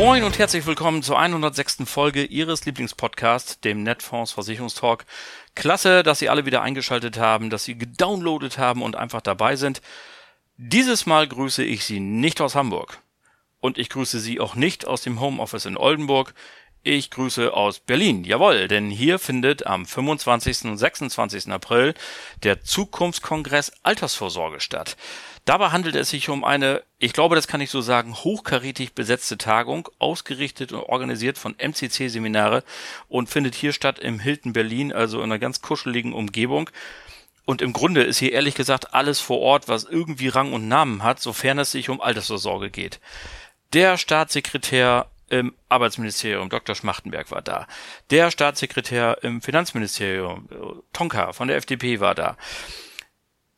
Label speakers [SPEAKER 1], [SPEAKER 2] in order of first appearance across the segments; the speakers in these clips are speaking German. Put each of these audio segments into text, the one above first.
[SPEAKER 1] Moin und herzlich willkommen zur 106. Folge Ihres Lieblingspodcasts, dem Netfonds Versicherungstalk. Klasse, dass Sie alle wieder eingeschaltet haben, dass Sie gedownloadet haben und einfach dabei sind. Dieses Mal grüße ich Sie nicht aus Hamburg. Und ich grüße Sie auch nicht aus dem Homeoffice in Oldenburg. Ich grüße aus Berlin, jawohl, denn hier findet am 25. und 26. April der Zukunftskongress Altersvorsorge statt. Dabei handelt es sich um eine, ich glaube, das kann ich so sagen, hochkarätig besetzte Tagung, ausgerichtet und organisiert von MCC-Seminare und findet hier statt im Hilton Berlin, also in einer ganz kuscheligen Umgebung. Und im Grunde ist hier ehrlich gesagt alles vor Ort, was irgendwie Rang und Namen hat, sofern es sich um Altersvorsorge geht. Der Staatssekretär im Arbeitsministerium, Dr. Schmachtenberg war da. Der Staatssekretär im Finanzministerium, Tonka von der FDP war da.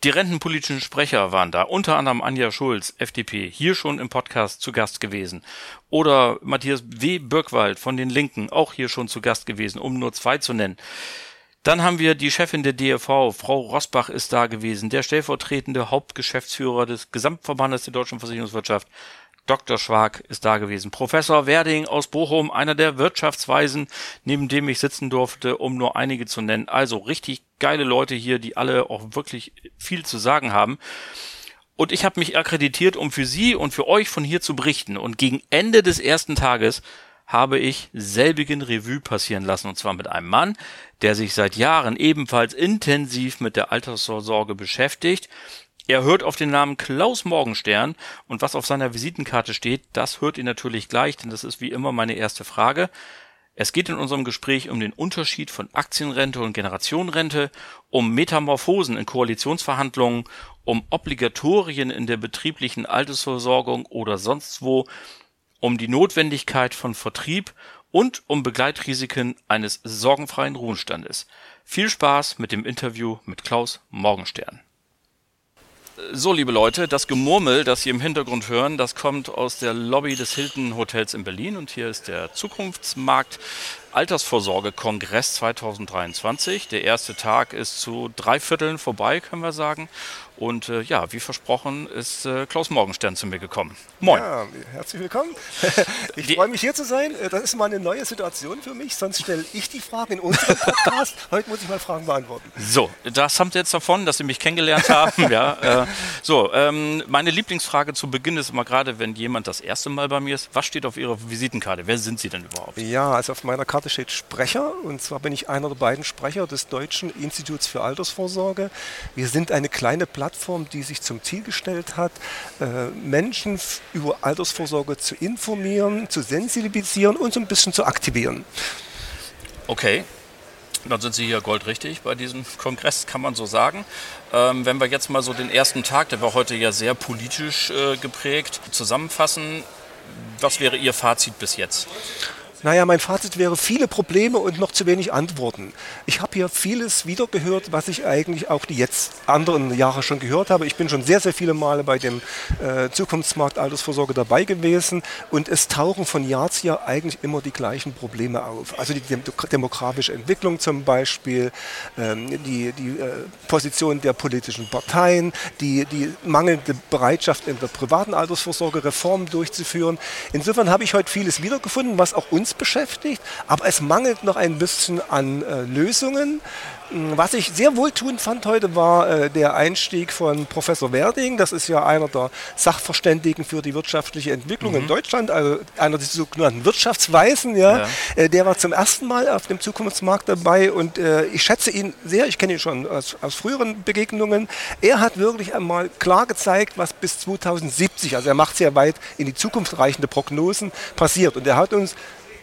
[SPEAKER 1] Die rentenpolitischen Sprecher waren da, unter anderem Anja Schulz, FDP, hier schon im Podcast zu Gast gewesen. Oder Matthias W. Birkwald von den Linken, auch hier schon zu Gast gewesen, um nur zwei zu nennen. Dann haben wir die Chefin der DRV, Frau Rosbach ist da gewesen, der stellvertretende Hauptgeschäftsführer des Gesamtverbandes der deutschen Versicherungswirtschaft, Dr. Schwag ist da gewesen. Professor Werding aus Bochum, einer der Wirtschaftsweisen, neben dem ich sitzen durfte, um nur einige zu nennen. Also richtig geile Leute hier, die alle auch wirklich viel zu sagen haben. Und ich habe mich akkreditiert, um für Sie und für euch von hier zu berichten. Und gegen Ende des ersten Tages habe ich selbigen Revue passieren lassen, und zwar mit einem Mann, der sich seit Jahren ebenfalls intensiv mit der Altersvorsorge beschäftigt. Er hört auf den Namen Klaus Morgenstern und was auf seiner Visitenkarte steht, das hört ihr natürlich gleich, denn das ist wie immer meine erste Frage. Es geht in unserem Gespräch um den Unterschied von Aktienrente und Generationenrente, um Metamorphosen in Koalitionsverhandlungen, um Obligatorien in der betrieblichen Altersversorgung oder sonst wo, um die Notwendigkeit von Vertrieb und um Begleitrisiken eines sorgenfreien Ruhestandes. Viel Spaß mit dem Interview mit Klaus Morgenstern. So, liebe Leute, das Gemurmel, das Sie im Hintergrund hören, das kommt aus der Lobby des Hilton Hotels in Berlin und hier ist der Zukunftsmarkt Altersvorsorge-Kongress 2023. Der erste Tag ist zu drei Vierteln vorbei, können wir sagen. Und äh, ja, wie versprochen ist äh, Klaus Morgenstern zu mir gekommen.
[SPEAKER 2] Moin. Ja, herzlich willkommen. ich freue mich hier zu sein. Äh, das ist mal eine neue Situation für mich. Sonst stelle ich die Fragen in unserem Podcast. Heute muss ich mal Fragen beantworten.
[SPEAKER 1] So, das habt ihr jetzt davon, dass Sie mich kennengelernt haben. ja, äh, so, ähm, meine Lieblingsfrage zu Beginn ist immer gerade, wenn jemand das erste Mal bei mir ist, was steht auf Ihrer Visitenkarte? Wer sind Sie denn überhaupt?
[SPEAKER 2] Ja, also auf meiner Karte steht Sprecher. Und zwar bin ich einer der beiden Sprecher des Deutschen Instituts für Altersvorsorge. Wir sind eine kleine Plattform Plattform, die sich zum Ziel gestellt hat, äh, Menschen über Altersvorsorge zu informieren, zu sensibilisieren und so ein bisschen zu aktivieren.
[SPEAKER 1] Okay. Dann sind Sie hier goldrichtig bei diesem Kongress, kann man so sagen. Ähm, wenn wir jetzt mal so den ersten Tag, der war heute ja sehr politisch äh, geprägt, zusammenfassen, was wäre Ihr Fazit bis jetzt?
[SPEAKER 2] Naja, mein Fazit wäre viele Probleme und noch zu wenig Antworten. Ich habe hier vieles wiedergehört, was ich eigentlich auch die jetzt anderen Jahre schon gehört habe. Ich bin schon sehr, sehr viele Male bei dem äh, Zukunftsmarkt Altersvorsorge dabei gewesen und es tauchen von Jahr zu Jahr eigentlich immer die gleichen Probleme auf. Also die dem demografische Entwicklung zum Beispiel, ähm, die, die äh, Position der politischen Parteien, die, die mangelnde Bereitschaft in der privaten Altersvorsorge Reformen durchzuführen. Insofern habe ich heute vieles wiedergefunden, was auch uns beschäftigt, aber es mangelt noch ein bisschen an äh, Lösungen. Hm, was ich sehr wohltuend fand heute war äh, der Einstieg von Professor Werding. Das ist ja einer der Sachverständigen für die wirtschaftliche Entwicklung mhm. in Deutschland, also einer der sogenannten Wirtschaftsweisen. Ja. ja. Äh, der war zum ersten Mal auf dem Zukunftsmarkt dabei und äh, ich schätze ihn sehr. Ich kenne ihn schon aus, aus, früheren Begegnungen. Er hat wirklich einmal klar gezeigt, was bis 2070, also er macht sehr weit in die Zukunft reichende Prognosen, passiert. Und er hat uns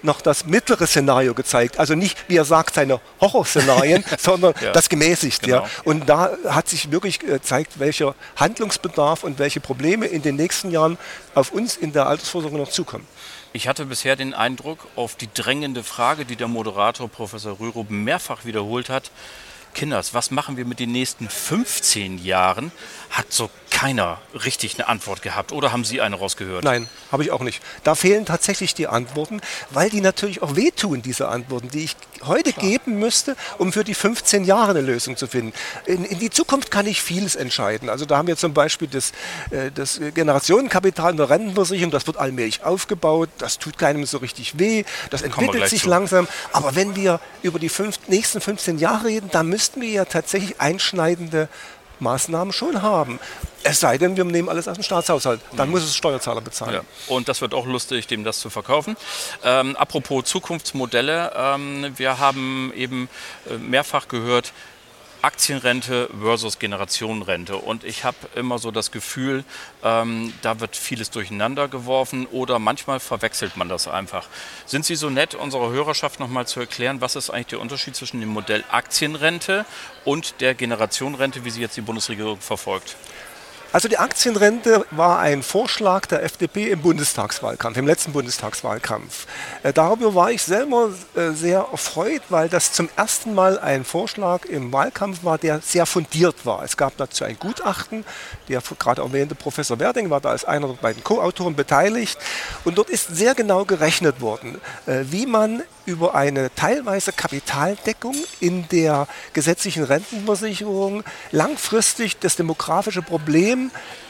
[SPEAKER 2] noch das mittlere Szenario gezeigt. Also nicht, wie er sagt, seine Horrorszenarien, sondern ja. das gemäßigt. Genau. Ja. Und da hat sich wirklich gezeigt, welcher Handlungsbedarf und welche Probleme in den nächsten Jahren auf uns in der Altersvorsorge noch zukommen.
[SPEAKER 1] Ich hatte bisher den Eindruck, auf die drängende Frage, die der Moderator Professor Rürup mehrfach wiederholt hat, Kinders, was machen wir mit den nächsten 15 Jahren, hat so keiner richtig eine Antwort gehabt. Oder haben Sie eine rausgehört?
[SPEAKER 2] Nein, habe ich auch nicht. Da fehlen tatsächlich die Antworten, weil die natürlich auch wehtun, diese Antworten, die ich heute Klar. geben müsste, um für die 15 Jahre eine Lösung zu finden. In, in, die Zukunft kann ich vieles entscheiden. Also da haben wir zum Beispiel das, äh, das Generationenkapital in der Rentenversicherung, das wird allmählich aufgebaut, das tut keinem so richtig weh, das entwickelt sich zu. langsam. Aber wenn wir über die fünf, nächsten 15 Jahre reden, dann müssten wir ja tatsächlich einschneidende Maßnahmen schon haben. Es sei denn, wir nehmen alles aus dem Staatshaushalt. Dann mhm. muss es Steuerzahler bezahlen. Ja.
[SPEAKER 1] Und das wird auch lustig, dem das zu verkaufen. Ähm, apropos Zukunftsmodelle. Ähm, wir haben eben äh, mehrfach gehört, Aktienrente versus Generationenrente. Und ich habe immer so das Gefühl, ähm, da wird vieles durcheinander geworfen oder manchmal verwechselt man das einfach. Sind Sie so nett, unserer Hörerschaft nochmal zu erklären, was ist eigentlich der Unterschied zwischen dem Modell Aktienrente und der Generationenrente, wie sie jetzt die Bundesregierung verfolgt?
[SPEAKER 2] Also die Aktienrente war ein Vorschlag der FDP im Bundestagswahlkampf, im letzten Bundestagswahlkampf. Äh, darüber war ich selber äh, sehr erfreut, weil das zum ersten Mal ein Vorschlag im Wahlkampf war, der sehr fundiert war. Es gab dazu ein Gutachten, der gerade erwähnte Professor Werding war da als einer der beiden Co-Autoren beteiligt und dort ist sehr genau gerechnet worden, äh, wie man über eine teilweise Kapitaldeckung in der gesetzlichen Rentenversicherung langfristig das demografische Problem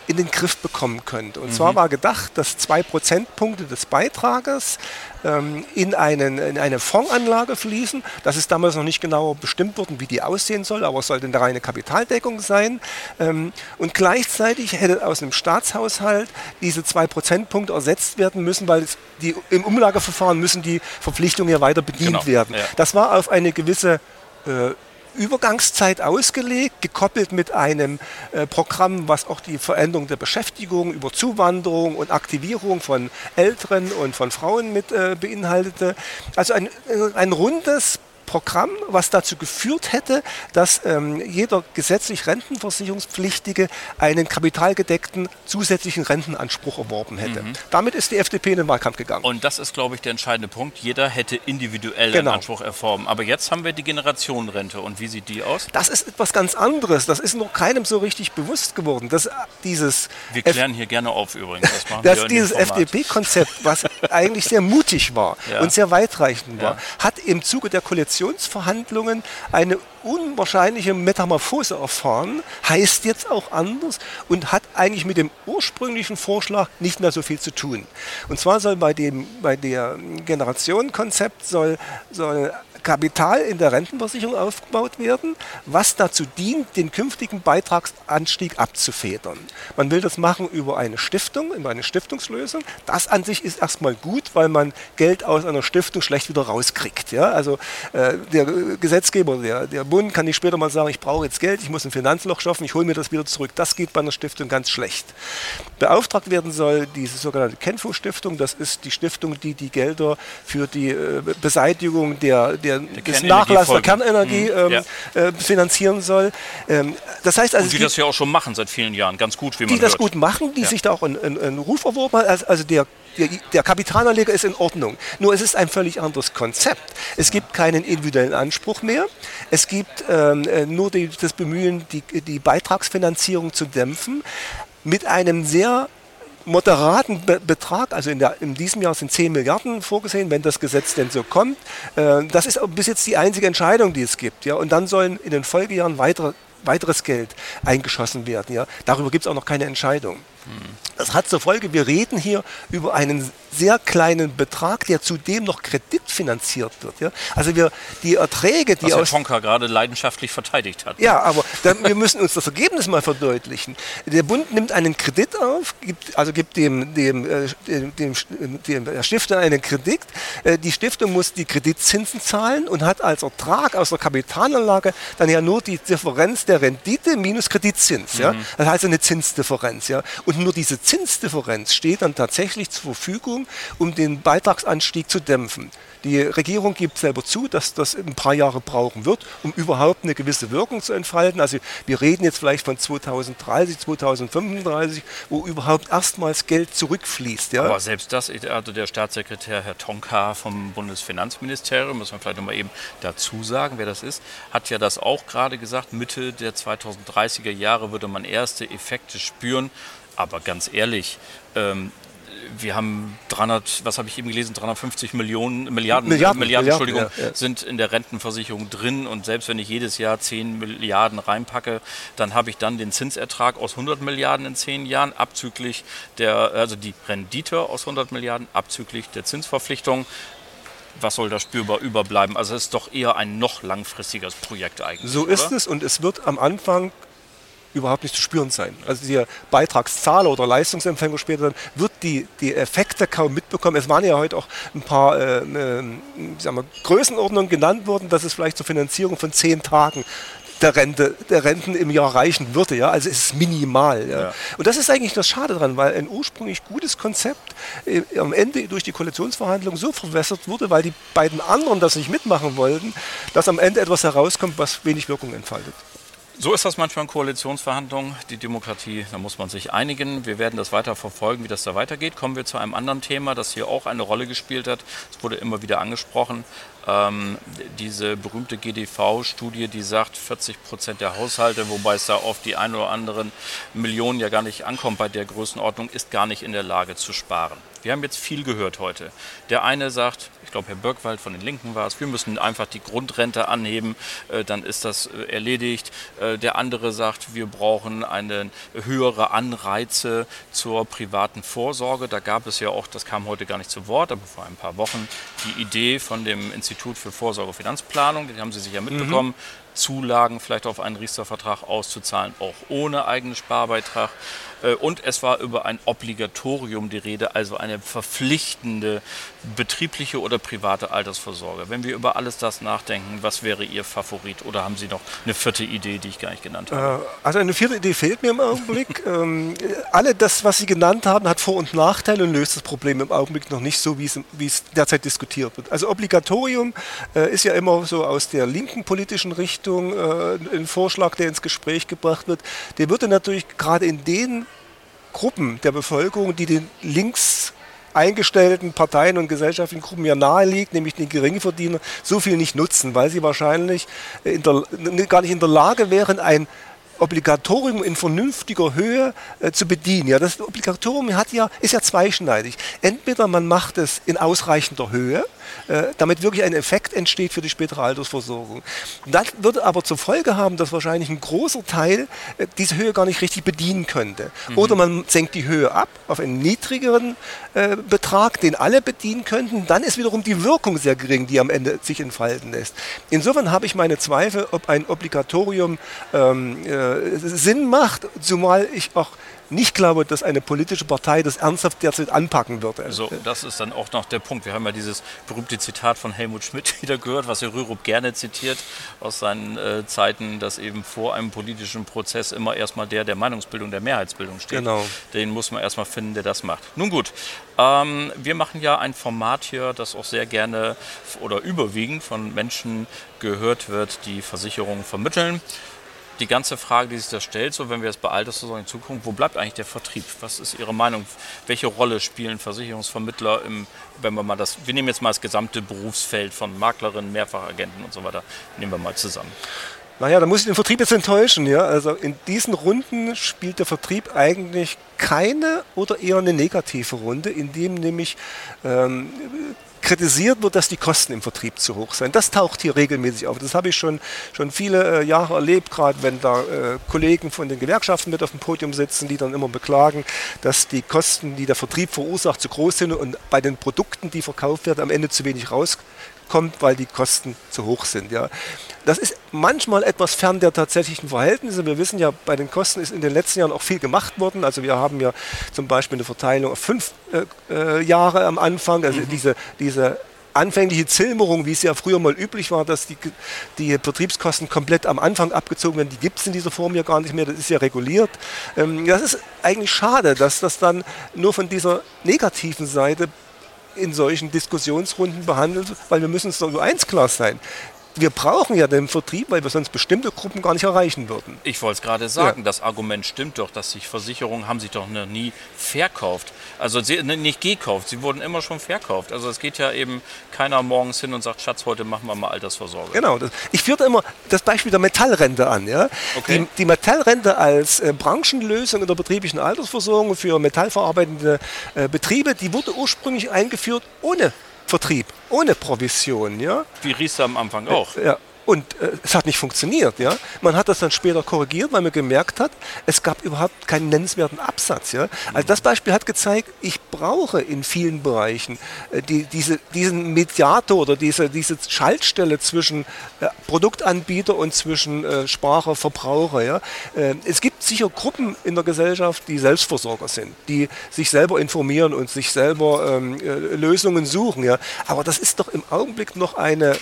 [SPEAKER 2] in den Griff bekommen könnte. Und mhm. zwar war gedacht, dass zwei Prozentpunkte des Beitrages ähm, in, einen, in eine Fondsanlage fließen. Das ist damals noch nicht genau bestimmt worden, wie die aussehen soll, aber es sollte eine reine Kapitaldeckung sein. Ähm, und gleichzeitig hätte aus einem Staatshaushalt diese zwei Prozentpunkte ersetzt werden müssen, weil die, im Umlageverfahren müssen die Verpflichtungen ja weiter bedient genau, werden. Ja. Das war auf eine gewisse äh, Übergangszeit ausgelegt, gekoppelt mit einem äh, Programm, was auch die Veränderung der Beschäftigung über Zuwanderung und Aktivierung von Älteren und von Frauen mit äh, beinhaltete. Also ein, äh, ein rundes Programm, was dazu geführt hätte, dass ähm, jeder gesetzlich Rentenversicherungspflichtige einen kapitalgedeckten zusätzlichen Rentenanspruch erworben hätte. Mhm. Damit ist die FDP in den Wahlkampf gegangen.
[SPEAKER 1] Und das ist, glaube ich, der entscheidende Punkt. Jeder hätte individuell genau. einen Anspruch erworben. Aber jetzt haben wir die Generationenrente. Und wie sieht die aus?
[SPEAKER 2] Das ist etwas ganz anderes. Das ist noch keinem so richtig bewusst geworden. Dass dieses
[SPEAKER 1] wir klären F hier gerne auf übrigens.
[SPEAKER 2] Das dass dieses FDP-Konzept, was eigentlich sehr mutig war ja. und sehr weitreichend war, ja. hat im Zuge der Koalition Koalitionsverhandlungen eine unwahrscheinliche Metamorphose erfahren, heißt jetzt auch anders und hat eigentlich mit dem ursprünglichen Vorschlag nicht mehr so viel zu tun. Und zwar soll bei dem bei der Generationenkonzept soll, soll Kapital in der Rentenversicherung aufgebaut werden, was dazu dient, den künftigen Beitragsanstieg abzufedern. Man will das machen über eine Stiftung, über eine Stiftungslösung. Das an sich ist erstmal gut, weil man Geld aus einer Stiftung schlecht wieder rauskriegt. Ja? Also äh, der Gesetzgeber, der, der Bund kann nicht später mal sagen, ich brauche jetzt Geld, ich muss ein Finanzloch schaffen, ich hole mir das wieder zurück. Das geht bei einer Stiftung ganz schlecht. Beauftragt werden soll diese sogenannte Kenfo-Stiftung. Das ist die Stiftung, die die Gelder für die äh, Beseitigung der, der der, des Nachlass der Kernenergie mhm. ähm, ja. äh, finanzieren soll. Ähm, das heißt also,
[SPEAKER 1] Und die das ja auch schon machen seit vielen Jahren, ganz gut, wie man
[SPEAKER 2] Die hört. das gut machen, die ja. sich da auch einen, einen Ruf erworben haben. Also, also der der, der, Kapitalanleger ist in Ordnung. Nur es ist ein völlig anderes Konzept. Es gibt keinen individuellen Anspruch mehr. Es gibt ähm, äh, nur die, das Bemühen, die, die Beitragsfinanzierung zu dämpfen mit einem sehr moderaten Be Betrag, also in, der, in, diesem Jahr sind 10 Milliarden vorgesehen, wenn das Gesetz denn so kommt. Äh, das ist bis jetzt die einzige Entscheidung, die es gibt. Ja? Und dann sollen in den Folgejahren weitere, weiteres Geld eingeschossen werden. Ja? Darüber gibt es auch noch keine Entscheidung. Das hat zur Folge, wir reden hier über einen sehr kleinen Betrag, der zudem noch kreditfinanziert wird. Ja? Also wir die Erträge, die
[SPEAKER 1] Was Herr Tonka gerade leidenschaftlich verteidigt hat.
[SPEAKER 2] Ja, aber dann, wir müssen uns das Ergebnis mal verdeutlichen. Der Bund nimmt einen Kredit auf, gibt, also gibt dem, dem, äh, dem, dem, dem Stifter einen Kredit. Äh, die Stiftung muss die Kreditzinsen zahlen und hat als Ertrag aus der Kapitalanlage dann ja nur die Differenz der Rendite minus Kreditzins. Mhm. Ja? Das heißt eine Zinsdifferenz. Ja? Und nur diese Zinsdifferenz steht dann tatsächlich zur Verfügung Lösung, um den Beitragsanstieg zu dämpfen. Die Regierung gibt selber zu, dass das ein paar Jahre brauchen wird, um überhaupt eine gewisse Wirkung zu entfalten. Also wir reden jetzt vielleicht von 2030, 2035, wo überhaupt erstmals Geld zurückfließt.
[SPEAKER 1] Ja. Aber selbst das, also der Staatssekretär Herr Tonka vom Bundesfinanzministerium, muss man vielleicht nochmal eben dazu sagen, wer das ist, hat ja das auch gerade gesagt, Mitte der 2030er Jahre würde man erste Effekte spüren. Aber ganz ehrlich, ähm, wir haben 300, was habe ich eben gelesen, 350 Millionen, Milliarden, Milliarden, Milliarden, Entschuldigung, ja, ja. sind in der Rentenversicherung drin und selbst wenn ich jedes Jahr 10 Milliarden reinpacke, dann habe ich dann den Zinsertrag aus 100 Milliarden in 10 Jahren, abzüglich der, also die Rendite aus 100 Milliarden, abzüglich der Zinsverpflichtung was soll da spürbar überbleiben? Also es ist doch eher ein noch langfristiges Projekt eigentlich.
[SPEAKER 2] So ist es und es wird am Anfang überhaupt nicht zu spüren sein. Also der Beitragszahler oder Leistungsempfänger später dann wird die, die Effekte kaum mitbekommen. Es waren ja heute auch ein paar äh, äh, wir, Größenordnungen genannt worden, dass es vielleicht zur Finanzierung von zehn Tagen der, Rente, der Renten im Jahr reichen würde. Ja? Also es ist minimal. Ja? Ja. Und das ist eigentlich das Schade daran, weil ein ursprünglich gutes Konzept äh, am Ende durch die Koalitionsverhandlungen so verwässert wurde, weil die beiden anderen das nicht mitmachen wollten, dass am Ende etwas herauskommt, was wenig Wirkung entfaltet.
[SPEAKER 1] So ist das manchmal in Koalitionsverhandlungen. Die Demokratie, da muss man sich einigen. Wir werden das weiter verfolgen, wie das da weitergeht. Kommen wir zu einem anderen Thema, das hier auch eine Rolle gespielt hat. Es wurde immer wieder angesprochen. Ähm, diese berühmte GDV-Studie, die sagt, 40 Prozent der Haushalte, wobei es da auf die ein oder anderen Millionen ja gar nicht ankommt bei der Größenordnung, ist gar nicht in der Lage zu sparen. Wir haben jetzt viel gehört heute. Der eine sagt, ich glaube Herr Birkwald von den Linken war es, wir müssen einfach die Grundrente anheben, äh, dann ist das äh, erledigt. Äh, der andere sagt, wir brauchen eine höhere Anreize zur privaten Vorsorge. Da gab es ja auch, das kam heute gar nicht zu Wort, aber vor ein paar Wochen die Idee von dem Institut für Vorsorge und Finanzplanung, die haben Sie sicher mitbekommen, mhm. Zulagen vielleicht auf einen Riester-Vertrag auszuzahlen, auch ohne eigenen Sparbeitrag. Äh, und es war über ein Obligatorium die Rede, also eine verpflichtende betriebliche oder private Altersvorsorge. Wenn wir über alles das nachdenken, was wäre Ihr Favorit? Oder haben Sie noch eine vierte Idee, die ich gar nicht genannt habe?
[SPEAKER 2] Äh, also eine vierte Idee fehlt mir im Augenblick. ähm, alle das, was Sie genannt haben, hat Vor- und Nachteile und löst das Problem im Augenblick noch nicht so, wie es, wie es derzeit diskutiert wird. Also Obligatorium äh, ist ja immer so aus der linken politischen Richtung ein Vorschlag, der ins Gespräch gebracht wird. Der würde natürlich gerade in den Gruppen der Bevölkerung, die den links eingestellten Parteien und gesellschaftlichen Gruppen ja nahe liegt, nämlich den Geringverdiener, so viel nicht nutzen, weil sie wahrscheinlich der, gar nicht in der Lage wären, ein Obligatorium in vernünftiger Höhe äh, zu bedienen. Ja, das Obligatorium hat ja, ist ja zweischneidig. Entweder man macht es in ausreichender Höhe, äh, damit wirklich ein Effekt entsteht für die spätere Altersversorgung. Das würde aber zur Folge haben, dass wahrscheinlich ein großer Teil äh, diese Höhe gar nicht richtig bedienen könnte. Mhm. Oder man senkt die Höhe ab auf einen niedrigeren äh, Betrag, den alle bedienen könnten. Dann ist wiederum die Wirkung sehr gering, die am Ende sich entfalten lässt. Insofern habe ich meine Zweifel, ob ein Obligatorium ähm, äh, Sinn macht, zumal ich auch nicht glaube, dass eine politische Partei das ernsthaft derzeit anpacken würde.
[SPEAKER 1] So, das ist dann auch noch der Punkt. Wir haben ja dieses berühmte Zitat von Helmut Schmidt wieder gehört, was Herr Rürup gerne zitiert aus seinen äh, Zeiten, dass eben vor einem politischen Prozess immer erstmal der der Meinungsbildung, der Mehrheitsbildung steht. Genau. Den muss man erstmal finden, der das macht. Nun gut, ähm, wir machen ja ein Format hier, das auch sehr gerne oder überwiegend von Menschen gehört wird, die Versicherungen vermitteln die ganze Frage, die sich da stellt, so wenn wir jetzt bei Altersvorsorge in Zukunft, wo bleibt eigentlich der Vertrieb? Was ist Ihre Meinung? Welche Rolle spielen Versicherungsvermittler im, wenn wir mal das, wir nehmen jetzt mal das gesamte Berufsfeld von Maklerinnen, Mehrfachagenten und so weiter, nehmen wir mal zusammen.
[SPEAKER 2] Naja, da muss ich den Vertrieb jetzt enttäuschen. Ja? Also in diesen Runden spielt der Vertrieb eigentlich keine oder eher eine negative Runde, in dem nämlich ähm, kritisiert wird, dass die Kosten im Vertrieb zu hoch sind. Das taucht hier regelmäßig auf. Das habe ich schon, schon viele äh, Jahre erlebt, gerade wenn da äh, Kollegen von den Gewerkschaften mit auf dem Podium sitzen, die dann immer beklagen, dass die Kosten, die der Vertrieb verursacht, zu groß sind und bei den Produkten, die verkauft werden, am Ende zu wenig rauskommt, weil die Kosten zu hoch sind. Ja. Das ist manchmal etwas fern der tatsächlichen Verhältnisse. Wir wissen ja, bei den Kosten ist in den letzten Jahren auch viel gemacht worden. Also wir haben ja zum Beispiel eine Verteilung auf fünf äh, äh Jahre am Anfang. Also mhm. diese, diese anfängliche Zilmerung, wie es ja früher mal üblich war, dass die, die Betriebskosten komplett am Anfang abgezogen werden, die gibt es in dieser Form ja gar nicht mehr, das ist ja reguliert. Ähm, das ist eigentlich schade, dass das dann nur von dieser negativen Seite in solchen Diskussionsrunden behandelt, weil wir müssen uns doch nur eins klar sein wir brauchen ja den Vertrieb, weil wir sonst bestimmte Gruppen gar nicht erreichen würden.
[SPEAKER 1] Ich wollte es gerade sagen, ja. das Argument stimmt doch, dass sich Versicherungen haben sich doch noch nie verkauft. Also sie, ne, nicht gekauft, sie wurden immer schon verkauft. Also es geht ja eben keiner morgens hin und sagt, Schatz, heute machen wir mal Altersvorsorge.
[SPEAKER 2] Genau, das, ich führe immer das Beispiel der Metallrente an. Ja? Okay. Die, die Metallrente als äh, Branchenlösung in der betrieblichen Altersversorgung für metallverarbeitende äh, Betriebe, die wurde ursprünglich eingeführt ohne Vertrieb, ohne Provision. Ja?
[SPEAKER 1] Wie Riester am Anfang auch.
[SPEAKER 2] Ja, und äh, es hat nicht funktioniert. Ja? Man hat das dann später korrigiert, weil man gemerkt hat, es gab überhaupt keinen nennenswerten Absatz. Ja? Also das Beispiel hat gezeigt, ich brauche in vielen Bereichen äh, die, diese, diesen Mediator oder diese, diese Schaltstelle zwischen äh, Produktanbieter und zwischen äh, Sparer, Verbraucher. Ja? Äh, es gibt sicher Gruppen in der Gesellschaft, die Selbstversorger sind, die sich selber informieren und sich selber ähm, äh, Lösungen suchen. Ja? Aber das ist doch im Augenblick noch eine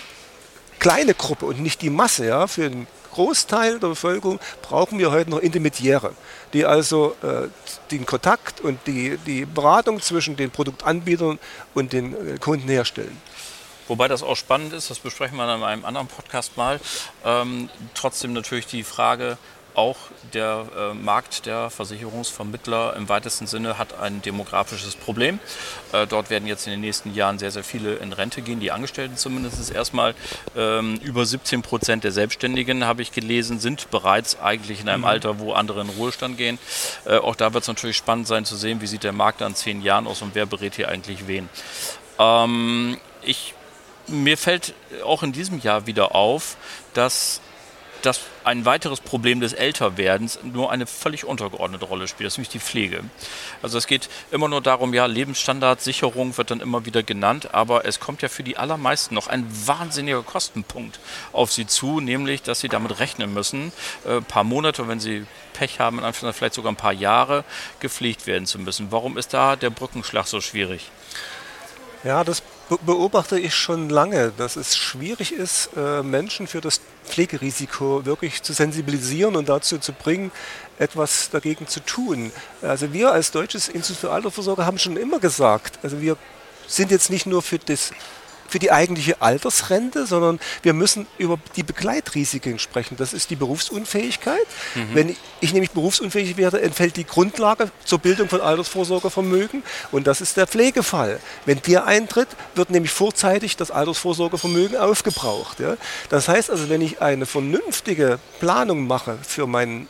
[SPEAKER 2] kleine Gruppe und nicht die Masse. Ja? Für den Großteil der Bevölkerung brauchen wir heute noch Intermediäre, die also äh, den Kontakt und die, die Beratung zwischen den Produktanbietern und den äh, Kunden herstellen.
[SPEAKER 1] Wobei das auch spannend ist, das besprechen wir in einem anderen Podcast mal. Ähm, trotzdem natürlich die Frage, auch der äh, Markt der Versicherungsvermittler im weitesten Sinne hat ein demografisches Problem. Äh, dort werden jetzt in den nächsten Jahren sehr, sehr viele in Rente gehen, die Angestellten zumindest erstmal. Ähm, über 17 Prozent der Selbstständigen, habe ich gelesen, sind bereits eigentlich in einem mhm. Alter, wo andere in Ruhestand gehen. Äh, auch da wird es natürlich spannend sein zu sehen, wie sieht der Markt an zehn Jahren aus und wer berät hier eigentlich wen. Ähm, ich, mir fällt auch in diesem Jahr wieder auf, dass dass ein weiteres Problem des Älterwerdens nur eine völlig untergeordnete Rolle spielt, das ist nämlich die Pflege. Also es geht immer nur darum, ja, Lebensstandard, Sicherung wird dann immer wieder genannt, aber es kommt ja für die allermeisten noch ein wahnsinniger Kostenpunkt auf sie zu, nämlich, dass sie damit rechnen müssen, ein äh, paar Monate, wenn sie Pech haben, vielleicht sogar ein paar Jahre gepflegt werden zu müssen. Warum ist da der Brückenschlag so schwierig?
[SPEAKER 2] Ja, das beobachte ich schon lange, dass es schwierig ist, äh, Menschen für das Pflegerisiko wirklich zu sensibilisieren und dazu zu bringen, etwas dagegen zu tun. Also wir als Deutsches Institut für Altersvorsorge haben schon immer gesagt, also wir sind jetzt nicht nur für das für die eigentliche Altersrente, sondern wir müssen über die Begleitrisiken sprechen. Das ist die Berufsunfähigkeit. Mhm. Wenn ich nämlich berufsunfähig werde, entfällt die Grundlage zur Bildung von Altersvorsorgevermögen und das ist der Pflegefall. Wenn der eintritt, wird nämlich vorzeitig das Altersvorsorgevermögen aufgebraucht. Ja? Das heißt also, wenn ich eine vernünftige Planung mache für meinen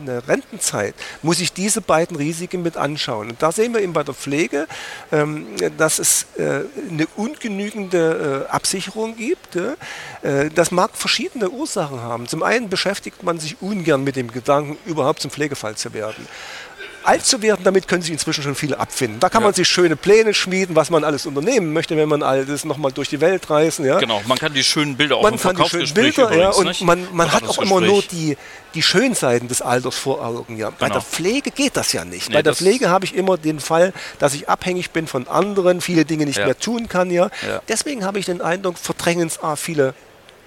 [SPEAKER 2] eine Rentenzeit, muss ich diese beiden Risiken mit anschauen. Und da sehen wir eben bei der Pflege, ähm, dass es äh, eine ungenügende äh, Absicherung gibt. Äh, das mag verschiedene Ursachen haben. Zum einen beschäftigt man sich ungern mit dem Gedanken, überhaupt zum Pflegefall zu werden alt zu werden, damit können sich inzwischen schon viele abfinden. Da kann ja. man sich schöne Pläne schmieden, was man alles unternehmen möchte, wenn man alt ist, nochmal durch die Welt reisen. Ja.
[SPEAKER 1] Genau, man kann die schönen Bilder auch
[SPEAKER 2] man kann die schönen Bilder, übrigens, ja, und man, man hat auch immer nur die, die Schönseiten des Alters vor Augen. Ja. Bei genau. der Pflege geht das ja nicht. Nee, Bei der Pflege habe ich immer den Fall, dass ich abhängig bin von anderen, viele Dinge nicht ja. mehr tun kann. Ja. Deswegen habe ich den Eindruck, verdrängen es viele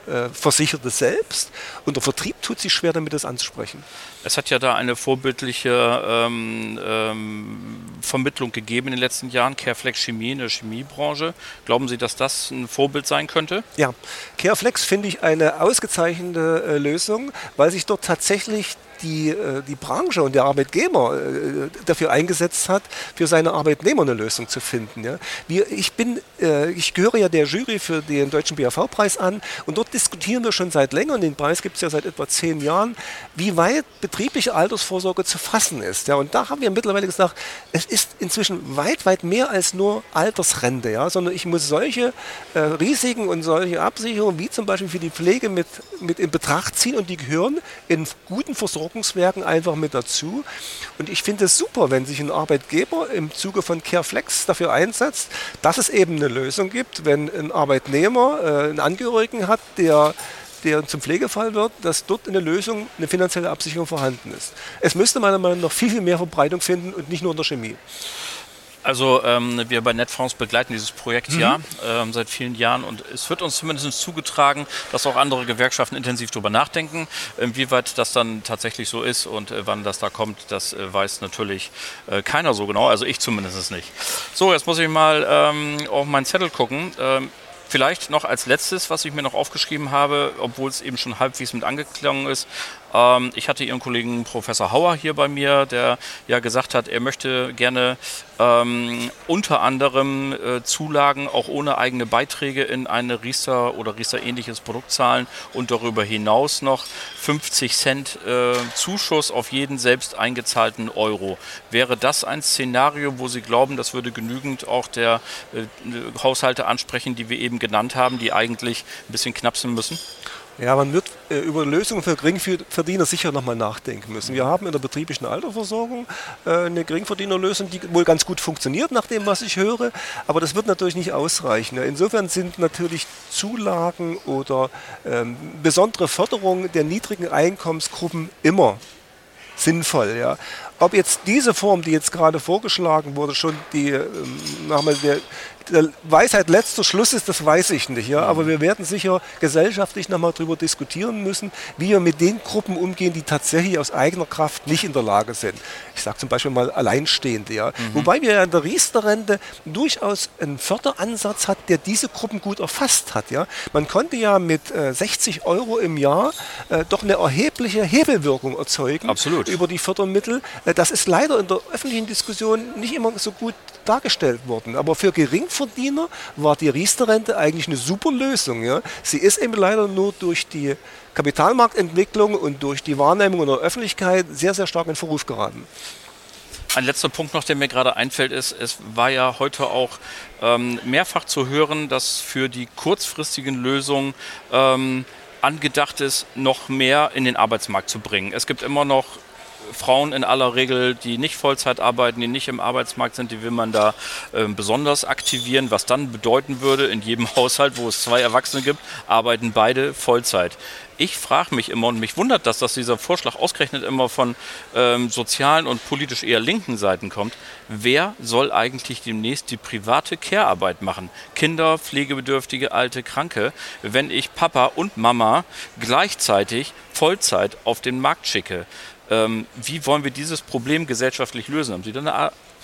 [SPEAKER 2] äh, Versicherte selbst und der Vertrieb tut sich schwer damit, das anzusprechen.
[SPEAKER 1] Es hat ja da eine vorbildliche ähm, ähm, Vermittlung gegeben in den letzten Jahren, Careflex Chemie in der Chemiebranche. Glauben Sie, dass das ein Vorbild sein könnte?
[SPEAKER 2] Ja, Careflex finde ich eine ausgezeichnete äh, Lösung, weil sich dort tatsächlich die, äh, die Branche und der Arbeitgeber äh, dafür eingesetzt hat, für seine Arbeitnehmer eine Lösung zu finden. Wir, ich, bin, äh, ich gehöre ja der Jury für den Deutschen BAV-Preis an und dort diskutieren wir schon seit länger, und den Preis gibt es ja seit etwa zehn Jahren, wie weit betriebliche Altersvorsorge zu fassen ist. Und da haben wir mittlerweile gesagt, es ist inzwischen weit, weit mehr als nur Altersrente, sondern ich muss solche Risiken und solche Absicherungen wie zum Beispiel für die Pflege mit, mit in Betracht ziehen und die gehören in guten Versorgungen Versorgungswerken einfach mit dazu. Und ich finde es super, wenn sich ein Arbeitgeber im Zuge von Careflex dafür einsetzt, dass es eben eine Lösung gibt, wenn ein Arbeitnehmer äh, einen Angehörigen hat, der der zum Pflegefall wird, dass dort eine Lösung, eine finanzielle Absicherung vorhanden ist. Es müsste meiner Meinung nach viel, viel mehr Verbreitung finden und nicht nur in der Chemie.
[SPEAKER 1] Also ähm, wir bei Netfonds begleiten dieses Projekt mhm. ja ähm, seit vielen Jahren und es wird uns zumindest zugetragen, dass auch andere Gewerkschaften intensiv darüber nachdenken. Inwieweit das dann tatsächlich so ist und äh, wann das da kommt, das äh, weiß natürlich äh, keiner so genau, also ich zumindest nicht. So, jetzt muss ich mal ähm, auf meinen Zettel gucken. Ähm, Vielleicht noch als letztes, was ich mir noch aufgeschrieben habe, obwohl es eben schon halbwegs mit angeklungen ist. Ähm, ich hatte Ihren Kollegen Professor Hauer hier bei mir, der ja gesagt hat, er möchte gerne ähm, unter anderem äh, Zulagen auch ohne eigene Beiträge in eine Riester oder Riester-ähnliches Produkt zahlen und darüber hinaus noch 50 Cent äh, Zuschuss auf jeden selbst eingezahlten Euro. Wäre das ein Szenario, wo Sie glauben, das würde genügend auch der äh, Haushalte ansprechen, die wir eben genannt haben, die eigentlich ein bisschen knapsen müssen?
[SPEAKER 2] Ja, man wird äh, über Lösungen für Geringverdiener sicher nochmal nachdenken müssen. Wir haben in der betrieblichen Altersversorgung äh, eine Geringverdienerlösung, die wohl ganz gut funktioniert, nach dem, was ich höre, aber das wird natürlich nicht ausreichen. Insofern sind natürlich Zulagen oder ähm, besondere Förderungen der niedrigen Einkommensgruppen immer sinnvoll. Ja. Ob jetzt diese Form, die jetzt gerade vorgeschlagen wurde, schon die, ähm, der, der Weisheit letzter Schluss ist, das weiß ich nicht. Ja? Aber wir werden sicher gesellschaftlich nochmal darüber diskutieren müssen, wie wir mit den Gruppen umgehen, die tatsächlich aus eigener Kraft nicht in der Lage sind. Ich sage zum Beispiel mal Alleinstehende. Ja? Mhm. Wobei wir ja in der Riester-Rente durchaus einen Förderansatz hat, der diese Gruppen gut erfasst hat. Ja? Man konnte ja mit äh, 60 Euro im Jahr äh, doch eine erhebliche Hebelwirkung erzeugen
[SPEAKER 1] Absolut.
[SPEAKER 2] über die Fördermittel. Äh, das ist leider in der öffentlichen Diskussion nicht immer so gut dargestellt worden. Aber für Geringverdiener war die Riester-Rente eigentlich eine super Lösung. Ja? Sie ist eben leider nur durch die Kapitalmarktentwicklung und durch die Wahrnehmung in der Öffentlichkeit sehr, sehr stark in Verruf geraten.
[SPEAKER 1] Ein letzter Punkt noch, der mir gerade einfällt, ist, es war ja heute auch ähm, mehrfach zu hören, dass für die kurzfristigen Lösungen ähm, angedacht ist, noch mehr in den Arbeitsmarkt zu bringen. Es gibt immer noch Frauen in aller Regel, die nicht Vollzeit arbeiten, die nicht im Arbeitsmarkt sind, die will man da äh, besonders aktivieren, was dann bedeuten würde, in jedem Haushalt, wo es zwei Erwachsene gibt, arbeiten beide Vollzeit. Ich frage mich immer und mich wundert das, dass dieser Vorschlag ausgerechnet immer von ähm, sozialen und politisch eher linken Seiten kommt. Wer soll eigentlich demnächst die private Care-Arbeit machen? Kinder, Pflegebedürftige, Alte, Kranke. Wenn ich Papa und Mama gleichzeitig Vollzeit auf den Markt schicke, wie wollen wir dieses Problem gesellschaftlich lösen? Haben Sie da eine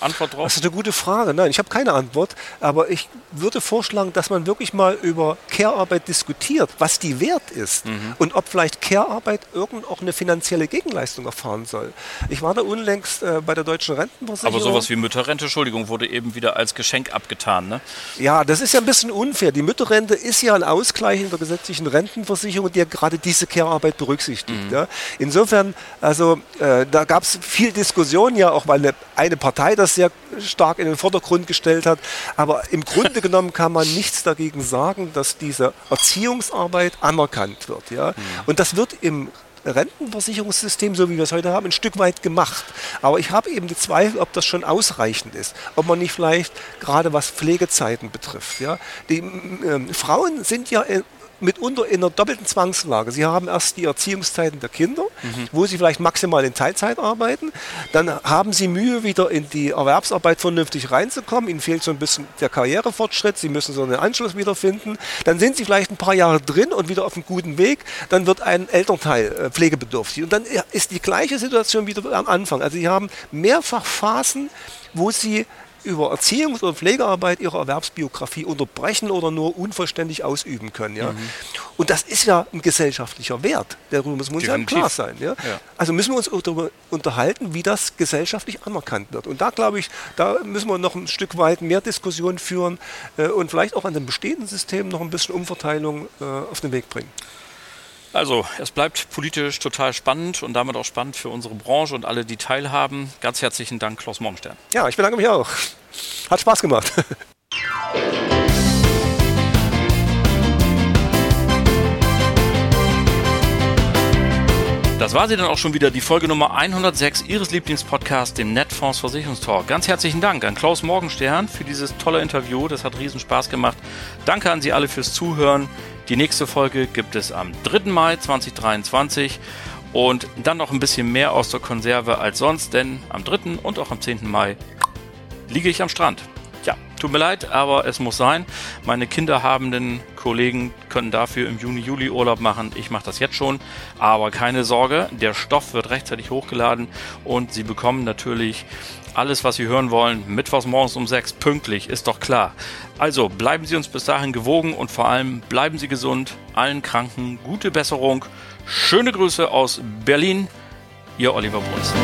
[SPEAKER 1] Antwort drauf?
[SPEAKER 2] Das ist eine gute Frage. Nein, ich habe keine Antwort. Aber ich würde vorschlagen, dass man wirklich mal über Care-Arbeit diskutiert, was die wert ist mhm. und ob vielleicht Care-Arbeit irgend auch eine finanzielle Gegenleistung erfahren soll. Ich war da unlängst äh, bei der Deutschen Rentenversicherung.
[SPEAKER 1] Aber sowas wie Mütterrente, Entschuldigung, wurde eben wieder als Geschenk abgetan, ne?
[SPEAKER 2] Ja, das ist ja ein bisschen unfair. Die Mütterrente ist ja ein Ausgleich in der gesetzlichen Rentenversicherung, der gerade diese Care-Arbeit berücksichtigt. Mhm. Ja? Insofern, also äh, da gab es viel Diskussion ja, auch weil eine, eine Partei das sehr stark in den Vordergrund gestellt hat. Aber im Grunde genommen kann man nichts dagegen sagen, dass diese Erziehungsarbeit anerkannt wird. Ja? Mhm. Und das wird im Rentenversicherungssystem, so wie wir es heute haben, ein Stück weit gemacht. Aber ich habe eben die Zweifel, ob das schon ausreichend ist. Ob man nicht vielleicht gerade was Pflegezeiten betrifft. Ja? Die äh, Frauen sind ja mitunter in einer doppelten Zwangslage. Sie haben erst die Erziehungszeiten der Kinder, mhm. wo sie vielleicht maximal in Teilzeit arbeiten. Dann haben sie Mühe, wieder in die Erwerbsarbeit vernünftig reinzukommen. Ihnen fehlt so ein bisschen der Karrierefortschritt. Sie müssen so einen Anschluss wiederfinden. Dann sind sie vielleicht ein paar Jahre drin und wieder auf einem guten Weg. Dann wird ein Elternteil äh, pflegebedürftig. Und dann ist die gleiche Situation wieder am Anfang. Also sie haben mehrfach Phasen, wo sie über Erziehungs- oder Pflegearbeit ihre Erwerbsbiografie unterbrechen oder nur unvollständig ausüben können. Ja? Mhm. Und das ist ja ein gesellschaftlicher Wert, darüber muss uns ja klar sein. Ja? ja? Also müssen wir uns darüber unterhalten, wie das gesellschaftlich anerkannt wird. Und da glaube ich, da müssen wir noch ein Stück weit mehr Diskussion führen äh, und vielleicht auch an dem bestehenden System noch ein bisschen Umverteilung äh, auf den Weg bringen.
[SPEAKER 1] Also, es bleibt politisch total spannend und damit auch spannend für unsere Branche und alle, die teilhaben. Ganz herzlichen Dank, Klaus Morgenstern.
[SPEAKER 2] Ja, ich bedanke mich auch. Hat Spaß gemacht.
[SPEAKER 1] Das war sie dann auch schon wieder, die Folge Nummer 106 Ihres Lieblingspodcasts, dem Netfonds Versicherungstalk. Ganz herzlichen Dank an Klaus Morgenstern für dieses tolle Interview. Das hat riesen Spaß gemacht. Danke an Sie alle fürs Zuhören. Die nächste Folge gibt es am 3. Mai 2023 und dann noch ein bisschen mehr aus der Konserve als sonst, denn am 3. und auch am 10. Mai liege ich am Strand. Ja, tut mir leid, aber es muss sein. Meine kinderhabenden Kollegen können dafür im Juni, Juli Urlaub machen. Ich mache das jetzt schon. Aber keine Sorge, der Stoff wird rechtzeitig hochgeladen und Sie bekommen natürlich alles, was Sie hören wollen, mittwochs morgens um sechs pünktlich, ist doch klar. Also bleiben Sie uns bis dahin gewogen und vor allem bleiben Sie gesund. Allen Kranken gute Besserung. Schöne Grüße aus Berlin. Ihr Oliver Bruns.